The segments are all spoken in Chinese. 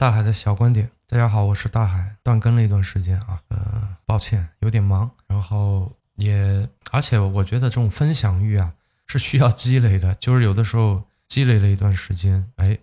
大海的小观点，大家好，我是大海，断更了一段时间啊，呃，抱歉，有点忙，然后也，而且我觉得这种分享欲啊是需要积累的，就是有的时候积累了一段时间，哎，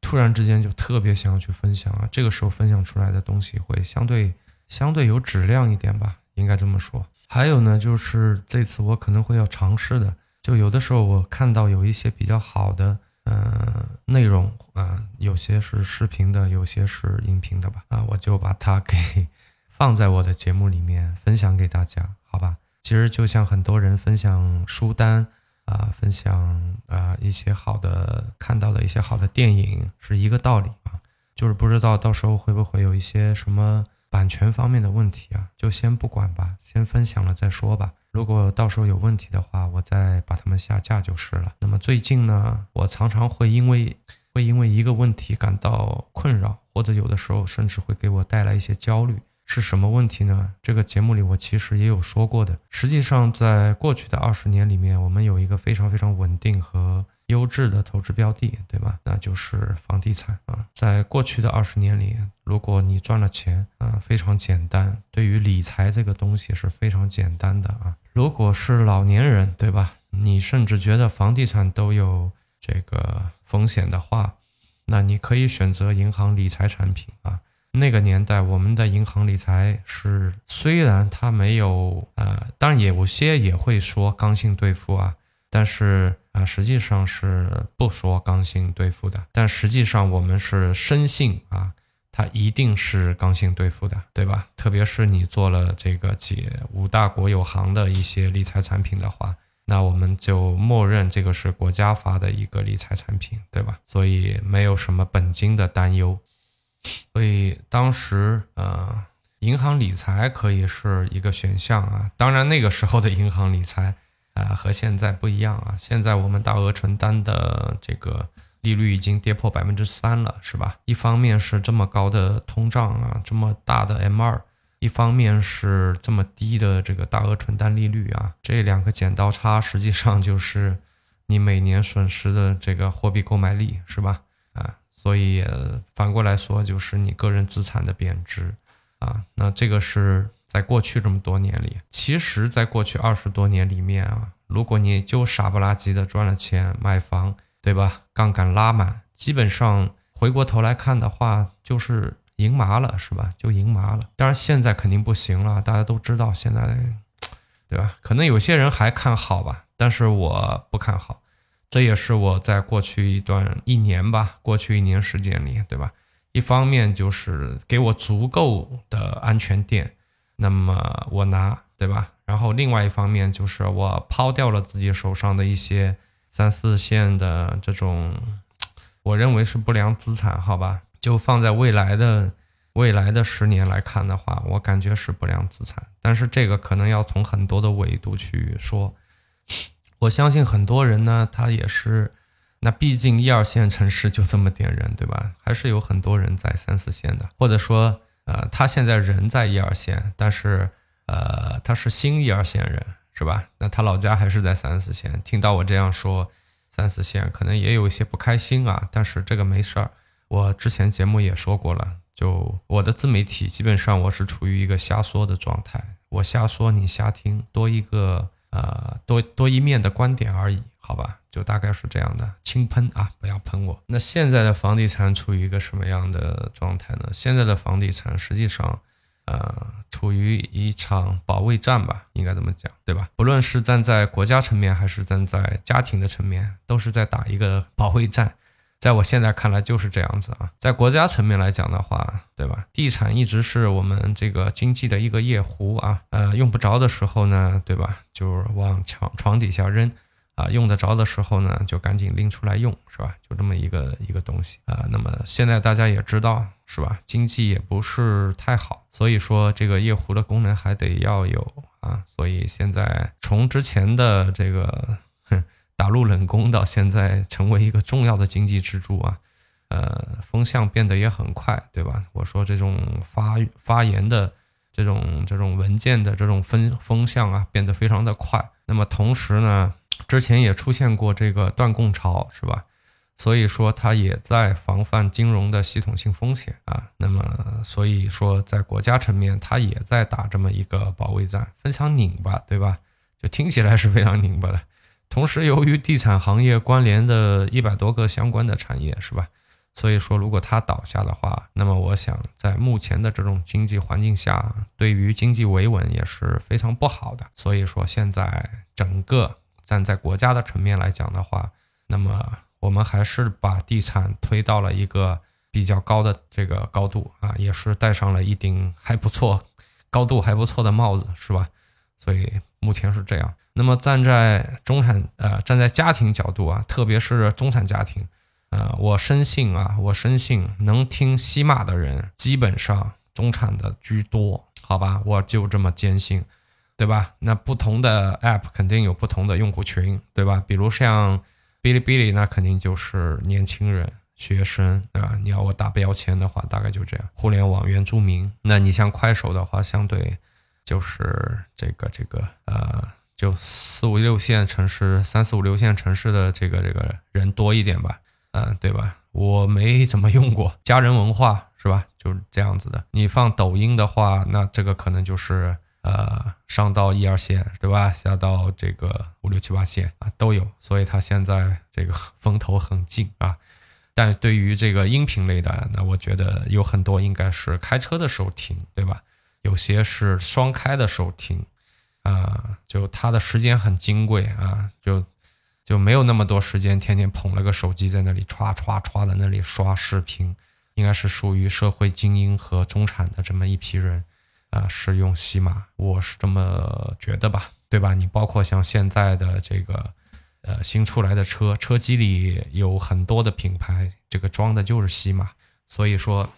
突然之间就特别想要去分享啊，这个时候分享出来的东西会相对相对有质量一点吧，应该这么说。还有呢，就是这次我可能会要尝试的，就有的时候我看到有一些比较好的。嗯，内容啊，有些是视频的，有些是音频的吧？啊，我就把它给 放在我的节目里面分享给大家，好吧？其实就像很多人分享书单啊，分享啊一些好的看到的一些好的电影是一个道理啊，就是不知道到时候会不会有一些什么版权方面的问题啊，就先不管吧，先分享了再说吧。如果到时候有问题的话，我再把它们下架就是了。那么最近呢，我常常会因为会因为一个问题感到困扰，或者有的时候甚至会给我带来一些焦虑。是什么问题呢？这个节目里我其实也有说过的。实际上，在过去的二十年里面，我们有一个非常非常稳定和。优质的投资标的，对吧？那就是房地产啊。在过去的二十年里，如果你赚了钱啊，非常简单。对于理财这个东西是非常简单的啊。如果是老年人，对吧？你甚至觉得房地产都有这个风险的话，那你可以选择银行理财产品啊。那个年代，我们的银行理财是虽然它没有呃，当然有些也会说刚性兑付啊。但是啊，实际上是不说刚性兑付的，但实际上我们是深信啊，它一定是刚性兑付的，对吧？特别是你做了这个几五大国有行的一些理财产品的话，那我们就默认这个是国家发的一个理财产品，对吧？所以没有什么本金的担忧。所以当时呃，银行理财可以是一个选项啊。当然那个时候的银行理财。啊，和现在不一样啊！现在我们大额存单的这个利率已经跌破百分之三了，是吧？一方面是这么高的通胀啊，这么大的 M 二；一方面是这么低的这个大额存单利率啊，这两个剪刀差实际上就是你每年损失的这个货币购买力，是吧？啊，所以反过来说就是你个人资产的贬值啊，那这个是。在过去这么多年里，其实，在过去二十多年里面啊，如果你就傻不拉几的赚了钱买房，对吧？杠杆拉满，基本上回过头来看的话，就是赢麻了，是吧？就赢麻了。当然现在肯定不行了，大家都知道现在，对吧？可能有些人还看好吧，但是我不看好。这也是我在过去一段一年吧，过去一年时间里，对吧？一方面就是给我足够的安全垫。那么我拿对吧？然后另外一方面就是我抛掉了自己手上的一些三四线的这种，我认为是不良资产，好吧？就放在未来的未来的十年来看的话，我感觉是不良资产。但是这个可能要从很多的维度去说。我相信很多人呢，他也是，那毕竟一二线城市就这么点人，对吧？还是有很多人在三四线的，或者说。呃，他现在人在一二线，但是，呃，他是新一二线人，是吧？那他老家还是在三四线。听到我这样说，三四线可能也有一些不开心啊。但是这个没事儿，我之前节目也说过了，就我的自媒体基本上我是处于一个瞎说的状态，我瞎说你瞎听，多一个呃多多一面的观点而已。好吧，就大概是这样的，轻喷啊，不要喷我。那现在的房地产处于一个什么样的状态呢？现在的房地产实际上，呃，处于一场保卫战吧，应该这么讲，对吧？不论是站在国家层面，还是站在家庭的层面，都是在打一个保卫战。在我现在看来，就是这样子啊。在国家层面来讲的话，对吧？地产一直是我们这个经济的一个夜壶啊，呃，用不着的时候呢，对吧？就往墙床底下扔。啊，用得着的时候呢，就赶紧拎出来用，是吧？就这么一个一个东西啊。那么现在大家也知道，是吧？经济也不是太好，所以说这个夜壶的功能还得要有啊。所以现在从之前的这个哼打入冷宫到现在成为一个重要的经济支柱啊，呃，风向变得也很快，对吧？我说这种发发言的这种这种文件的这种风风向啊，变得非常的快。那么同时呢？之前也出现过这个断供潮，是吧？所以说它也在防范金融的系统性风险啊。那么所以说在国家层面，它也在打这么一个保卫战，非常拧巴，对吧？就听起来是非常拧巴的。同时，由于地产行业关联的一百多个相关的产业，是吧？所以说，如果它倒下的话，那么我想，在目前的这种经济环境下，对于经济维稳也是非常不好的。所以说，现在整个站在国家的层面来讲的话，那么我们还是把地产推到了一个比较高的这个高度啊，也是戴上了一顶还不错、高度还不错的帽子，是吧？所以目前是这样。那么站在中产呃，站在家庭角度啊，特别是中产家庭，呃，我深信啊，我深信能听西马的人，基本上中产的居多，好吧，我就这么坚信，对吧？那不同的 app 肯定有不同的用户群，对吧？比如像哔哩哔哩，那肯定就是年轻人、学生，对吧？你要我打标签的话，大概就这样。互联网原住民，那你像快手的话，相对就是这个这个呃。就四五六线城市，三四五六线城市的这个这个人多一点吧，嗯，对吧？我没怎么用过家人文化，是吧？就是这样子的。你放抖音的话，那这个可能就是呃上到一二线，对吧？下到这个五六七八线啊都有，所以它现在这个 风头很劲啊。但对于这个音频类的，那我觉得有很多应该是开车的时候听，对吧？有些是双开的时候听。啊，就他的时间很金贵啊，就就没有那么多时间，天天捧了个手机在那里歘歘歘的那里刷视频，应该是属于社会精英和中产的这么一批人啊，使用西马，我是这么觉得吧，对吧？你包括像现在的这个呃新出来的车，车机里有很多的品牌，这个装的就是西马，所以说，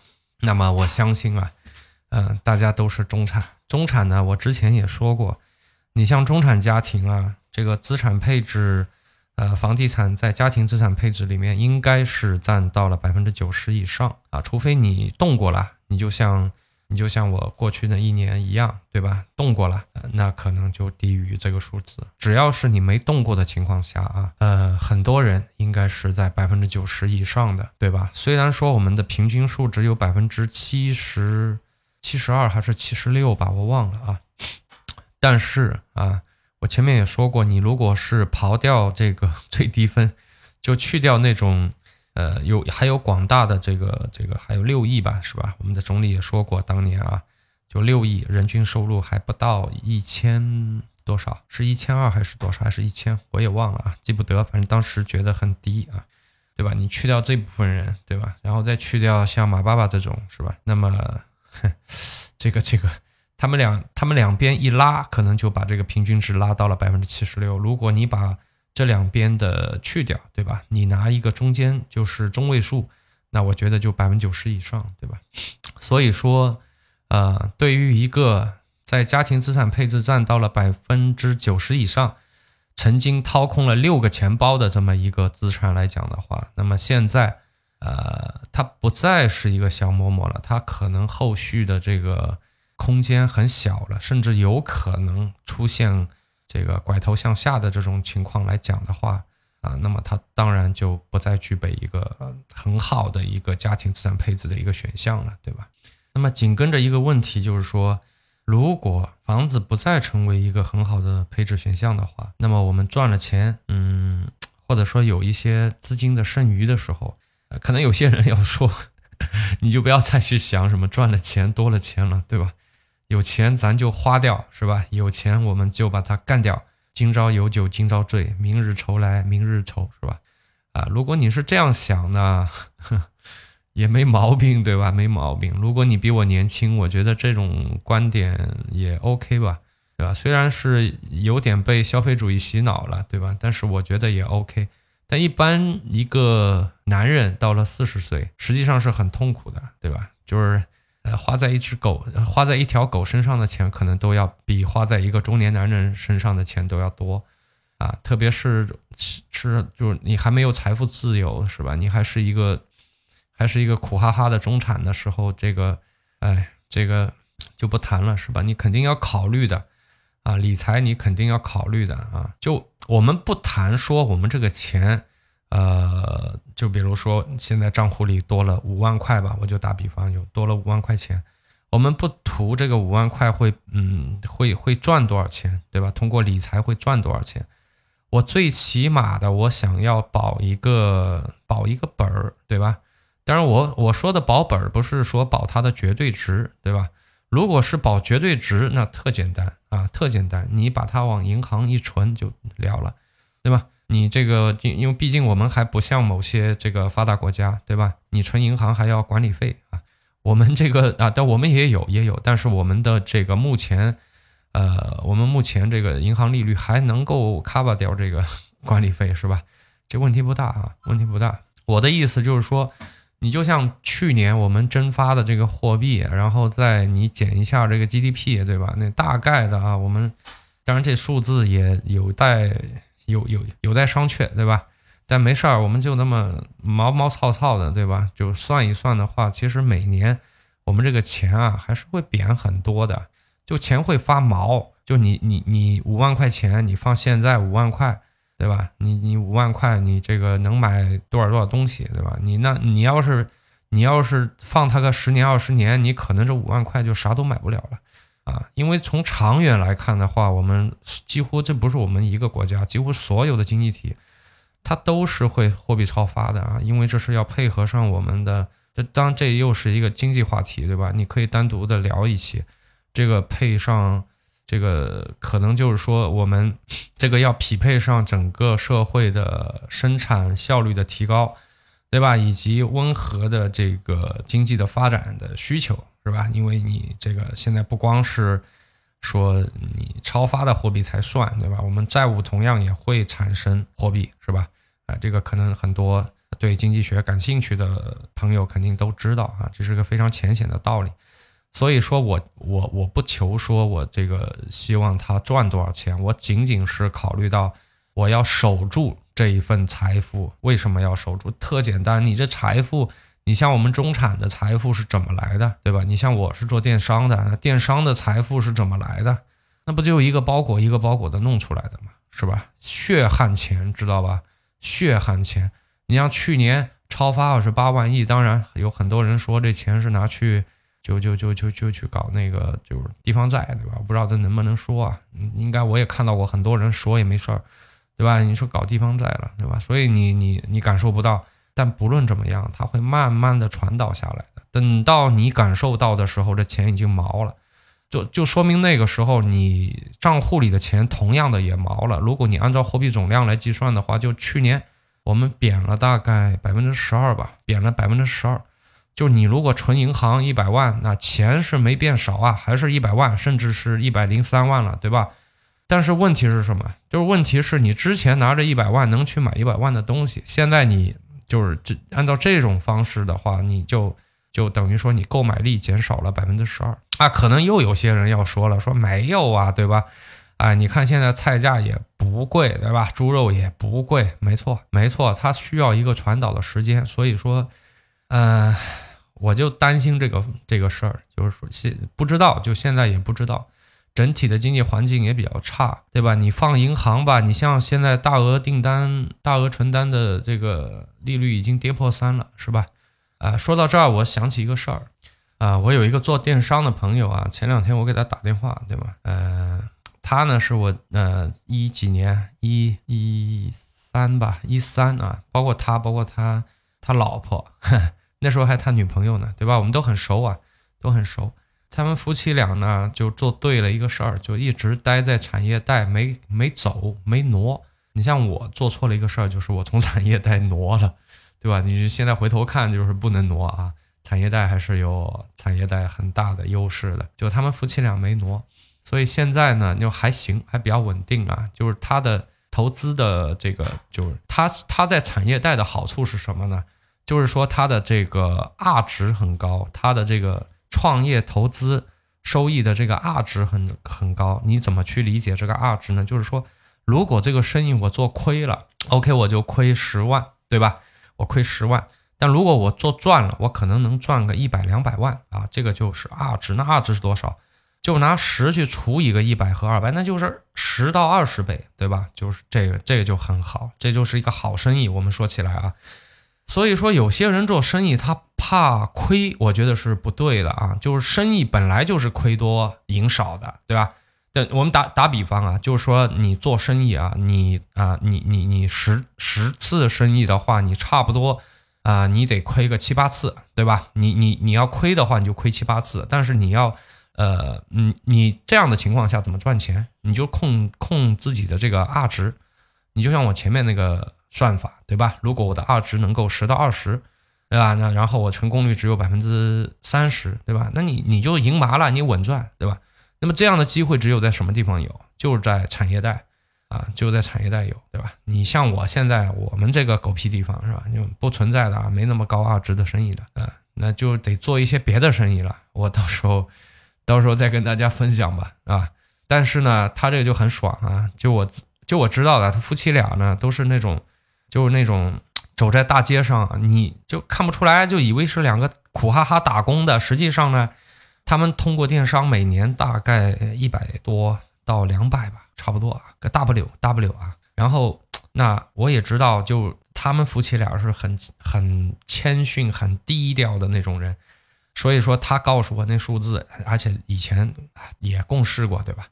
那么我相信啊，嗯，大家都是中产，中产呢，我之前也说过。你像中产家庭啊，这个资产配置，呃，房地产在家庭资产配置里面应该是占到了百分之九十以上啊，除非你动过了，你就像你就像我过去的一年一样，对吧？动过了，那可能就低于这个数字。只要是你没动过的情况下啊，呃，很多人应该是在百分之九十以上的，对吧？虽然说我们的平均数只有百分之七十七十二还是七十六吧，我忘了啊。但是啊，我前面也说过，你如果是刨掉这个 最低分，就去掉那种，呃，有还有广大的这个这个还有六亿吧，是吧？我们的总理也说过，当年啊，就六亿人均收入还不到一千多少，是一千二还是多少，还是一千，我也忘了啊，记不得，反正当时觉得很低啊，对吧？你去掉这部分人，对吧？然后再去掉像马爸爸这种，是吧？那么，这个这个。他们两，他们两边一拉，可能就把这个平均值拉到了百分之七十六。如果你把这两边的去掉，对吧？你拿一个中间，就是中位数，那我觉得就百分之九十以上，对吧？所以说，呃，对于一个在家庭资产配置占到了百分之九十以上，曾经掏空了六个钱包的这么一个资产来讲的话，那么现在，呃，它不再是一个小嬷嬷了，它可能后续的这个。空间很小了，甚至有可能出现这个拐头向下的这种情况来讲的话，啊，那么它当然就不再具备一个很好的一个家庭资产配置的一个选项了，对吧？那么紧跟着一个问题就是说，如果房子不再成为一个很好的配置选项的话，那么我们赚了钱，嗯，或者说有一些资金的剩余的时候，可能有些人要说，你就不要再去想什么赚了钱多了钱了，对吧？有钱咱就花掉，是吧？有钱我们就把它干掉。今朝有酒今朝醉，明日愁来明日愁，是吧？啊，如果你是这样想呢，也没毛病，对吧？没毛病。如果你比我年轻，我觉得这种观点也 OK 吧，对吧？虽然是有点被消费主义洗脑了，对吧？但是我觉得也 OK。但一般一个男人到了四十岁，实际上是很痛苦的，对吧？就是。呃，花在一只狗，花在一条狗身上的钱，可能都要比花在一个中年男人身上的钱都要多，啊，特别是是就是你还没有财富自由，是吧？你还是一个还是一个苦哈哈的中产的时候，这个，哎，这个就不谈了，是吧？你肯定要考虑的，啊，理财你肯定要考虑的，啊，就我们不谈说我们这个钱。呃，就比如说现在账户里多了五万块吧，我就打比方，有多了五万块钱，我们不图这个五万块会，嗯，会会赚多少钱，对吧？通过理财会赚多少钱？我最起码的，我想要保一个保一个本儿，对吧？当然，我我说的保本儿不是说保它的绝对值，对吧？如果是保绝对值，那特简单啊，特简单，你把它往银行一存就了了，对吧？你这个，因因为毕竟我们还不像某些这个发达国家，对吧？你存银行还要管理费啊。我们这个啊，但我们也有也有，但是我们的这个目前，呃，我们目前这个银行利率还能够 cover 掉这个管理费，是吧？这问题不大啊，问题不大。我的意思就是说，你就像去年我们蒸发的这个货币，然后再你减一下这个 GDP，对吧？那大概的啊，我们当然这数字也有待。有有有待商榷，对吧？但没事儿，我们就那么毛毛糙糙的，对吧？就算一算的话，其实每年我们这个钱啊，还是会贬很多的，就钱会发毛。就你你你五万块钱，你放现在五万块，对吧？你你五万块，你这个能买多少多少东西，对吧？你那你要是你要是放它个十年二十年，你可能这五万块就啥都买不了了。啊，因为从长远来看的话，我们几乎这不是我们一个国家，几乎所有的经济体，它都是会货币超发的啊，因为这是要配合上我们的，这当这又是一个经济话题，对吧？你可以单独的聊一期，这个配上这个可能就是说我们这个要匹配上整个社会的生产效率的提高，对吧？以及温和的这个经济的发展的需求。是吧？因为你这个现在不光是说你超发的货币才算，对吧？我们债务同样也会产生货币，是吧？啊，这个可能很多对经济学感兴趣的朋友肯定都知道啊，这是个非常浅显的道理。所以说我我我不求说我这个希望他赚多少钱，我仅仅是考虑到我要守住这一份财富。为什么要守住？特简单，你这财富。你像我们中产的财富是怎么来的，对吧？你像我是做电商的，那电商的财富是怎么来的？那不就一个包裹一个包裹的弄出来的嘛，是吧？血汗钱，知道吧？血汗钱。你像去年超发二十八万亿，当然有很多人说这钱是拿去就就就就就去搞那个就是地方债，对吧？不知道这能不能说啊？应该我也看到过很多人说也没事儿，对吧？你说搞地方债了，对吧？所以你你你感受不到。但不论怎么样，它会慢慢的传导下来的。等到你感受到的时候，这钱已经毛了，就就说明那个时候你账户里的钱同样的也毛了。如果你按照货币总量来计算的话，就去年我们贬了大概百分之十二吧，贬了百分之十二。就你如果存银行一百万，那钱是没变少啊，还是一百万，甚至是一百零三万了，对吧？但是问题是什么？就是问题是你之前拿着一百万能去买一百万的东西，现在你。就是这按照这种方式的话，你就就等于说你购买力减少了百分之十二啊。可能又有些人要说了，说没有啊，对吧？啊，你看现在菜价也不贵，对吧？猪肉也不贵，没错，没错，它需要一个传导的时间。所以说，嗯，我就担心这个这个事儿，就是说现不知道，就现在也不知道。整体的经济环境也比较差，对吧？你放银行吧，你像现在大额订单、大额存单的这个利率已经跌破三了，是吧？啊，说到这儿，我想起一个事儿，啊，我有一个做电商的朋友啊，前两天我给他打电话，对吧？呃，他呢是我呃一几年一一三吧，一三啊，包括他，包括他他老婆，那时候还他女朋友呢，对吧？我们都很熟啊，都很熟。他们夫妻俩呢，就做对了一个事儿，就一直待在产业带，没没走，没挪。你像我做错了一个事儿，就是我从产业带挪了，对吧？你现在回头看，就是不能挪啊。产业带还是有产业带很大的优势的，就他们夫妻俩没挪，所以现在呢，就还行，还比较稳定啊。就是他的投资的这个，就是他他在产业带的好处是什么呢？就是说他的这个 R 值很高，他的这个。创业投资收益的这个 R 值很很高，你怎么去理解这个 R 值呢？就是说，如果这个生意我做亏了，OK，我就亏十万，对吧？我亏十万，但如果我做赚了，我可能能赚个一百两百万啊，这个就是 R 值。那 R 值是多少就拿十去除一个一百和二百，那就是十到二十倍，对吧？就是这个，这个就很好，这就是一个好生意。我们说起来啊，所以说有些人做生意他怕亏，我觉得是不对的啊。就是生意本来就是亏多赢少的，对吧？对，我们打打比方啊，就是说你做生意啊，你啊，你你你十十次生意的话，你差不多啊，你得亏个七八次，对吧？你你你要亏的话，你就亏七八次，但是你要。呃，你你这样的情况下怎么赚钱？你就控控自己的这个 R 值，你就像我前面那个算法，对吧？如果我的二值能够十到二十，对吧？那然后我成功率只有百分之三十，对吧？那你你就赢麻了，你稳赚，对吧？那么这样的机会只有在什么地方有？就是在产业带啊，就在产业带有，对吧？你像我现在我们这个狗屁地方是吧？就不存在的啊，没那么高二值的生意的，啊，那就得做一些别的生意了。我到时候。到时候再跟大家分享吧，啊！但是呢，他这个就很爽啊，就我就我知道的，他夫妻俩呢都是那种，就是那种走在大街上，你就看不出来，就以为是两个苦哈哈打工的，实际上呢，他们通过电商每年大概一百多到两百吧，差不多啊，个 W W 啊。然后那我也知道，就他们夫妻俩是很很谦逊、很低调的那种人。所以说他告诉我那数字，而且以前也共事过，对吧？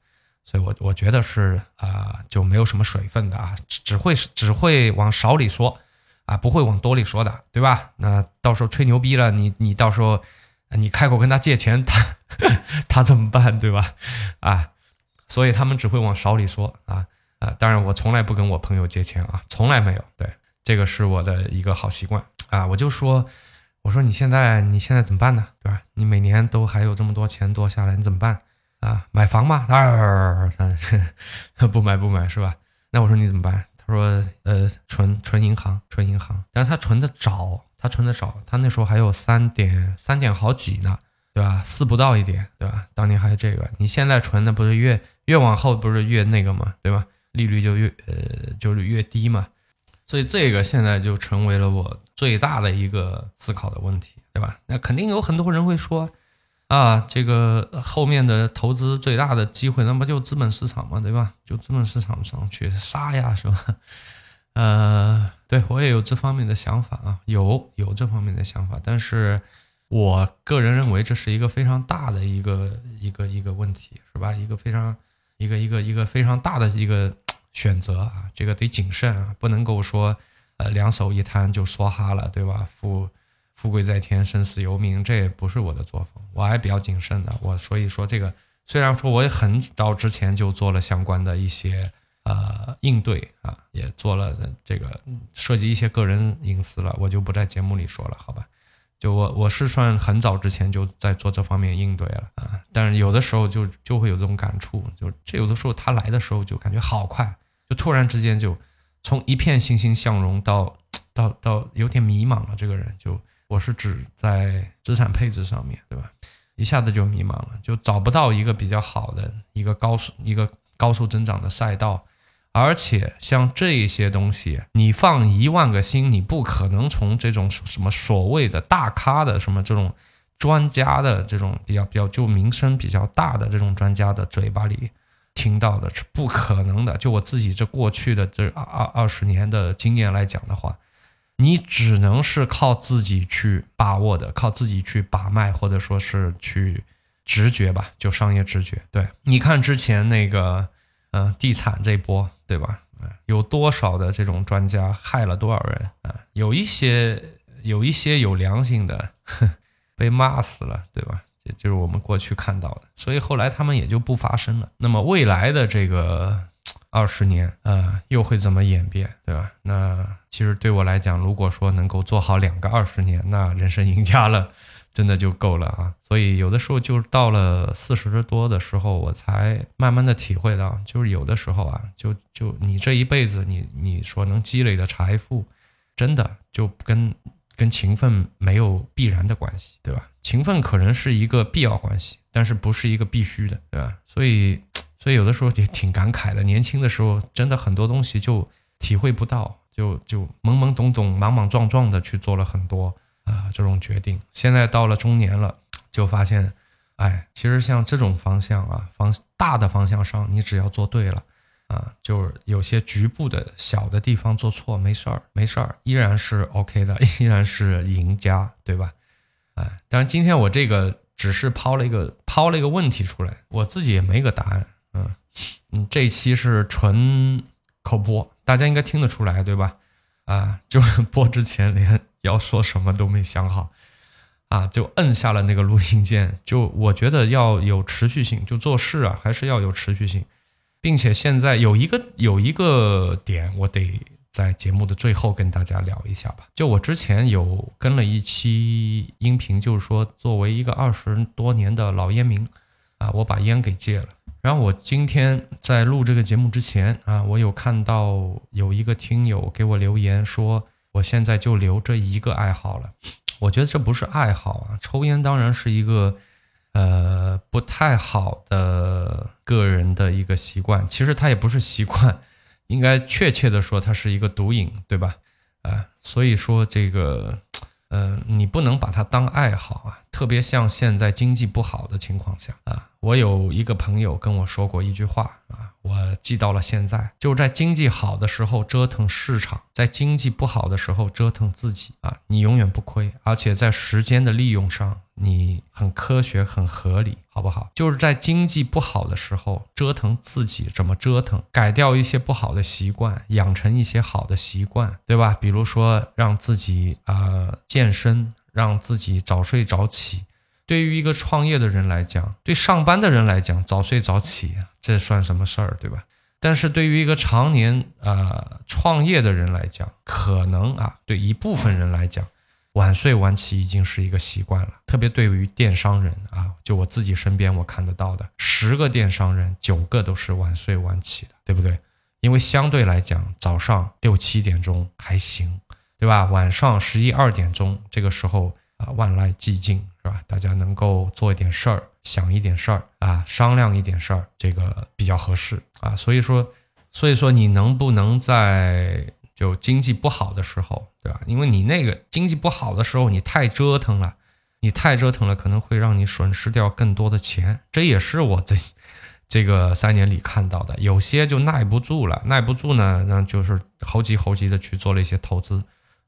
所以我我觉得是啊，就没有什么水分的啊，只会只会往少里说啊，不会往多里说的，对吧？那到时候吹牛逼了，你你到时候你开口跟他借钱，他 他怎么办，对吧？啊，所以他们只会往少里说啊啊！当然我从来不跟我朋友借钱啊，从来没有，对，这个是我的一个好习惯啊，我就说。我说你现在你现在怎么办呢？对吧？你每年都还有这么多钱多下来，你怎么办啊？买房吗？二不买不买是吧？那我说你怎么办？他说呃存存银行存银行，但是他存的早，他存的早，他那时候还有三点三点好几呢，对吧？四不到一点，对吧？当年还有这个，你现在存的不是越越往后不是越那个嘛，对吧？利率就越呃就是越低嘛。所以这个现在就成为了我最大的一个思考的问题，对吧？那肯定有很多人会说，啊，这个后面的投资最大的机会，那不就资本市场嘛，对吧？就资本市场上去杀呀，是吧？呃，对我也有这方面的想法啊，有有这方面的想法，但是我个人认为这是一个非常大的一个一个一个问题，是吧？一个非常一个一个一个非常大的一个。选择啊，这个得谨慎啊，不能够说，呃，两手一摊就梭哈了，对吧？付富贵在天，生死由命，这也不是我的作风，我还比较谨慎的。我所以说这个，虽然说我也很早之前就做了相关的一些呃应对啊，也做了这个涉及一些个人隐私了，我就不在节目里说了，好吧？就我我是算很早之前就在做这方面应对了啊，但是有的时候就就会有这种感触，就这有的时候他来的时候就感觉好快，就突然之间就从一片欣欣向荣到到到有点迷茫了。这个人就我是指在资产配置上面对吧，一下子就迷茫了，就找不到一个比较好的一个高速一个高速增长的赛道。而且像这些东西，你放一万个心，你不可能从这种什么所谓的大咖的什么这种专家的这种比较比较就名声比较大的这种专家的嘴巴里听到的，是不可能的。就我自己这过去的这二二二十年的经验来讲的话，你只能是靠自己去把握的，靠自己去把脉，或者说是去直觉吧，就商业直觉。对，你看之前那个。嗯，地产这波，对吧？有多少的这种专家害了多少人啊？有一些有一些有良心的，被骂死了，对吧？这就是我们过去看到的，所以后来他们也就不发声了。那么未来的这个二十年，呃，又会怎么演变，对吧？那其实对我来讲，如果说能够做好两个二十年，那人生赢家了。真的就够了啊！所以有的时候就到了四十多的时候，我才慢慢的体会到，就是有的时候啊，就就你这一辈子，你你所能积累的财富，真的就跟跟勤奋没有必然的关系，对吧？勤奋可能是一个必要关系，但是不是一个必须的，对吧？所以所以有的时候也挺感慨的，年轻的时候真的很多东西就体会不到，就就懵懵懂懂、莽莽撞撞的去做了很多。啊，这种决定，现在到了中年了，就发现，哎，其实像这种方向啊，方大的方向上，你只要做对了啊，就是有些局部的小的地方做错，没事儿，没事儿，依然是 OK 的，依然是赢家，对吧？哎，当然今天我这个只是抛了一个抛了一个问题出来，我自己也没个答案。嗯，这期是纯口播，大家应该听得出来，对吧？啊，就是播之前连要说什么都没想好。啊，就摁下了那个录音键。就我觉得要有持续性，就做事啊，还是要有持续性，并且现在有一个有一个点，我得在节目的最后跟大家聊一下吧。就我之前有跟了一期音频，就是说作为一个二十多年的老烟民啊，我把烟给戒了。然后我今天在录这个节目之前啊，我有看到有一个听友给我留言说，我现在就留这一个爱好了。我觉得这不是爱好啊，抽烟当然是一个，呃，不太好的个人的一个习惯。其实它也不是习惯，应该确切的说，它是一个毒瘾，对吧？啊，所以说这个，嗯，你不能把它当爱好啊。特别像现在经济不好的情况下啊，我有一个朋友跟我说过一句话啊。我记到了现在，就在经济好的时候折腾市场，在经济不好的时候折腾自己啊，你永远不亏，而且在时间的利用上你很科学很合理，好不好？就是在经济不好的时候折腾自己，怎么折腾？改掉一些不好的习惯，养成一些好的习惯，对吧？比如说让自己啊健身，让自己早睡早起。对于一个创业的人来讲，对上班的人来讲，早睡早起这算什么事儿，对吧？但是对于一个常年啊创业的人来讲，可能啊对一部分人来讲，晚睡晚起已经是一个习惯了。特别对于电商人啊，就我自己身边我看得到的，十个电商人九个都是晚睡晚起的，对不对？因为相对来讲，早上六七点钟还行，对吧？晚上十一二点钟这个时候。啊，万籁寂静是吧？大家能够做一点事儿，想一点事儿啊，商量一点事儿，这个比较合适啊。所以说，所以说你能不能在就经济不好的时候，对吧？因为你那个经济不好的时候，你太折腾了，你太折腾了，可能会让你损失掉更多的钱。这也是我这 这个三年里看到的。有些就耐不住了，耐不住呢，那就是猴急猴急的去做了一些投资，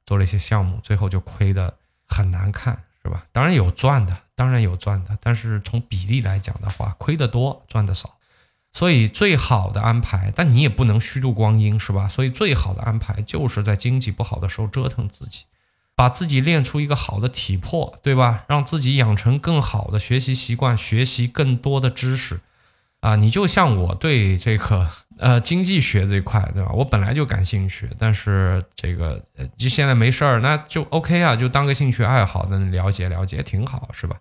做了一些项目，最后就亏的。很难看是吧？当然有赚的，当然有赚的，但是从比例来讲的话，亏得多，赚的少。所以最好的安排，但你也不能虚度光阴是吧？所以最好的安排就是在经济不好的时候折腾自己，把自己练出一个好的体魄，对吧？让自己养成更好的学习习惯，学习更多的知识。啊，你就像我对这个呃经济学这块，对吧？我本来就感兴趣，但是这个就现在没事儿，那就 OK 啊，就当个兴趣爱好，的了解了解挺好，是吧？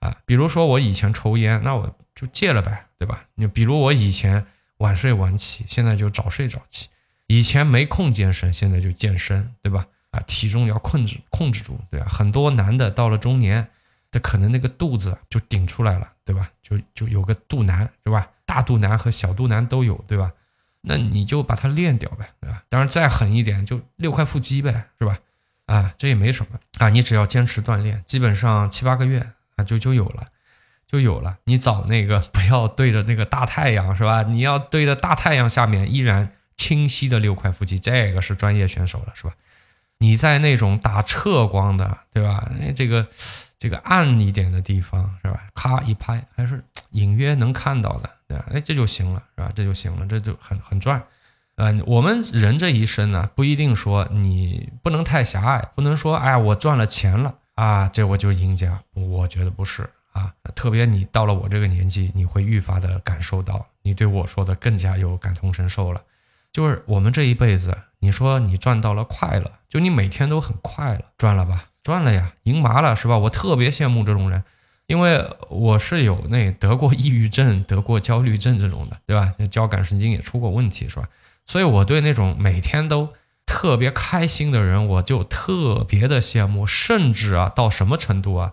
啊，比如说我以前抽烟，那我就戒了呗，对吧？你比如我以前晚睡晚起，现在就早睡早起；以前没空健身，现在就健身，对吧？啊，体重要控制控制住，对吧？很多男的到了中年。他可能那个肚子就顶出来了，对吧？就就有个肚腩，对吧？大肚腩和小肚腩都有，对吧？那你就把它练掉呗，对吧？当然再狠一点，就六块腹肌呗，是吧？啊，这也没什么啊，你只要坚持锻炼，基本上七八个月啊，就就有了，就有了。你找那个 不要对着那个大太阳，是吧？你要对着大太阳下面依然清晰的六块腹肌，这个是专业选手了，是吧？你在那种打侧光的，对吧？这个。这个暗一点的地方是吧？咔一拍，还是隐约能看到的，对吧？哎，这就行了，是吧？这就行了，这就很很赚。呃，我们人这一生呢，不一定说你不能太狭隘，不能说哎呀，我赚了钱了啊，这我就赢家。我觉得不是啊，特别你到了我这个年纪，你会愈发的感受到，你对我说的更加有感同身受了。就是我们这一辈子，你说你赚到了快乐，就你每天都很快乐，赚了吧？赚了呀，赢麻了是吧？我特别羡慕这种人，因为我是有那得过抑郁症、得过焦虑症这种的，对吧？交感神经也出过问题是吧？所以我对那种每天都特别开心的人，我就特别的羡慕。甚至啊，到什么程度啊？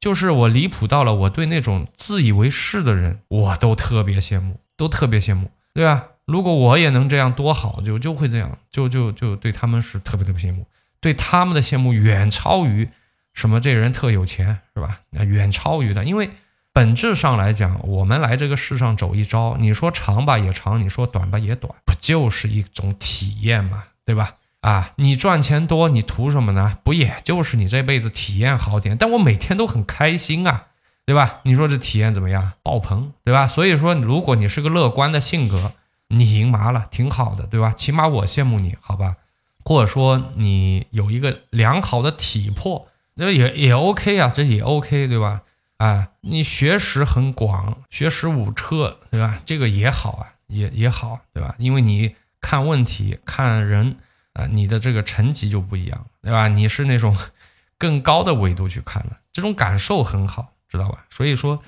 就是我离谱到了，我对那种自以为是的人，我都特别羡慕，都特别羡慕，对吧？如果我也能这样，多好！就就会这样，就就就对他们是特别特别羡慕。对他们的羡慕远超于什么这人特有钱是吧？那远超于的，因为本质上来讲，我们来这个世上走一遭，你说长吧也长，你说短吧也短，不就是一种体验嘛，对吧？啊，你赚钱多，你图什么呢？不也就是你这辈子体验好点？但我每天都很开心啊，对吧？你说这体验怎么样？爆棚，对吧？所以说，如果你是个乐观的性格，你赢麻了，挺好的，对吧？起码我羡慕你，好吧？或者说你有一个良好的体魄，那也也 OK 啊，这也 OK，对吧？啊，你学识很广，学识五彻，对吧？这个也好啊，也也好，对吧？因为你看问题、看人。啊，你的这个层级就不一样，对吧？你是那种 更高的维度去看了，这种感受很好，知道吧？所以说，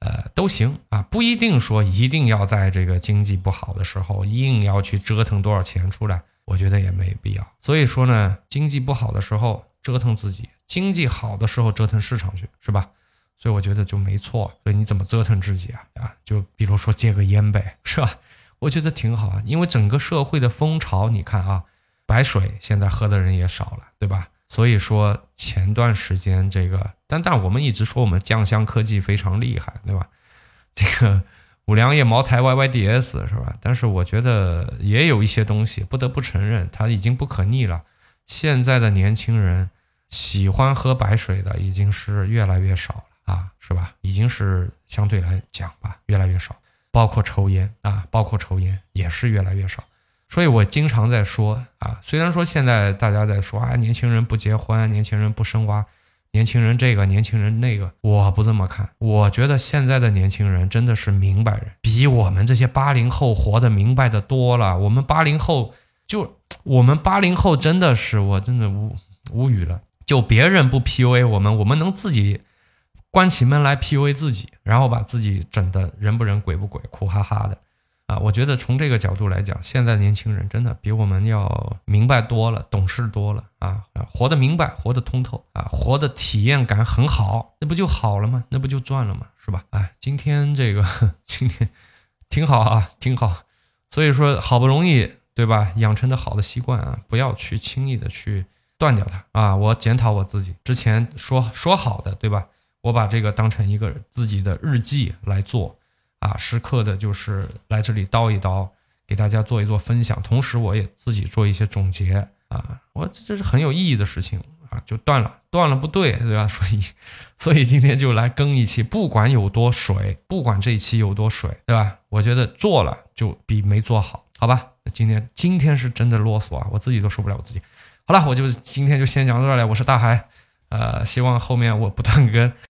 呃，都行啊，不一定说一定要在这个经济不好的时候硬要去折腾多少钱出来，我觉得也没必要。所以说呢，经济不好的时候折腾自己，经济好的时候折腾市场去，是吧？所以我觉得就没错。所以你怎么折腾自己啊？啊，就比如说戒个烟呗，是吧？我觉得挺好啊，因为整个社会的风潮，你看啊。白水现在喝的人也少了，对吧？所以说前段时间这个，但但我们一直说我们酱香科技非常厉害，对吧？这个五粮液、茅台、YYDS 是吧？但是我觉得也有一些东西不得不承认，它已经不可逆了。现在的年轻人喜欢喝白水的已经是越来越少了啊，是吧？已经是相对来讲吧，越来越少。包括抽烟啊，包括抽烟也是越来越少。所以我经常在说啊，虽然说现在大家在说啊，年轻人不结婚，年轻人不生娃，年轻人这个，年轻人那个，我不这么看。我觉得现在的年轻人真的是明白人，比我们这些八零后活得明白的多了。我们八零后就，我们八零后真的是，我真的无无语了。就别人不 PUA 我们，我们能自己关起门来 PUA 自己，然后把自己整的人不人鬼不鬼，苦哈哈的。啊，我觉得从这个角度来讲，现在年轻人真的比我们要明白多了，懂事多了啊，活得明白，活得通透啊，活的体验感很好，那不就好了吗？那不就赚了吗？是吧？哎，今天这个今天挺好啊，挺好。所以说，好不容易对吧，养成的好的习惯啊，不要去轻易的去断掉它啊。我检讨我自己，之前说说好的对吧？我把这个当成一个自己的日记来做。啊，时刻的就是来这里叨一叨，给大家做一做分享，同时我也自己做一些总结啊，我这是很有意义的事情啊，就断了，断了不对，对吧？所以，所以今天就来更一期，不管有多水，不管这一期有多水，对吧？我觉得做了就比没做好，好吧？今天今天是真的啰嗦啊，我自己都受不了我自己。好了，我就今天就先讲到这儿了，我是大海，呃，希望后面我不断更。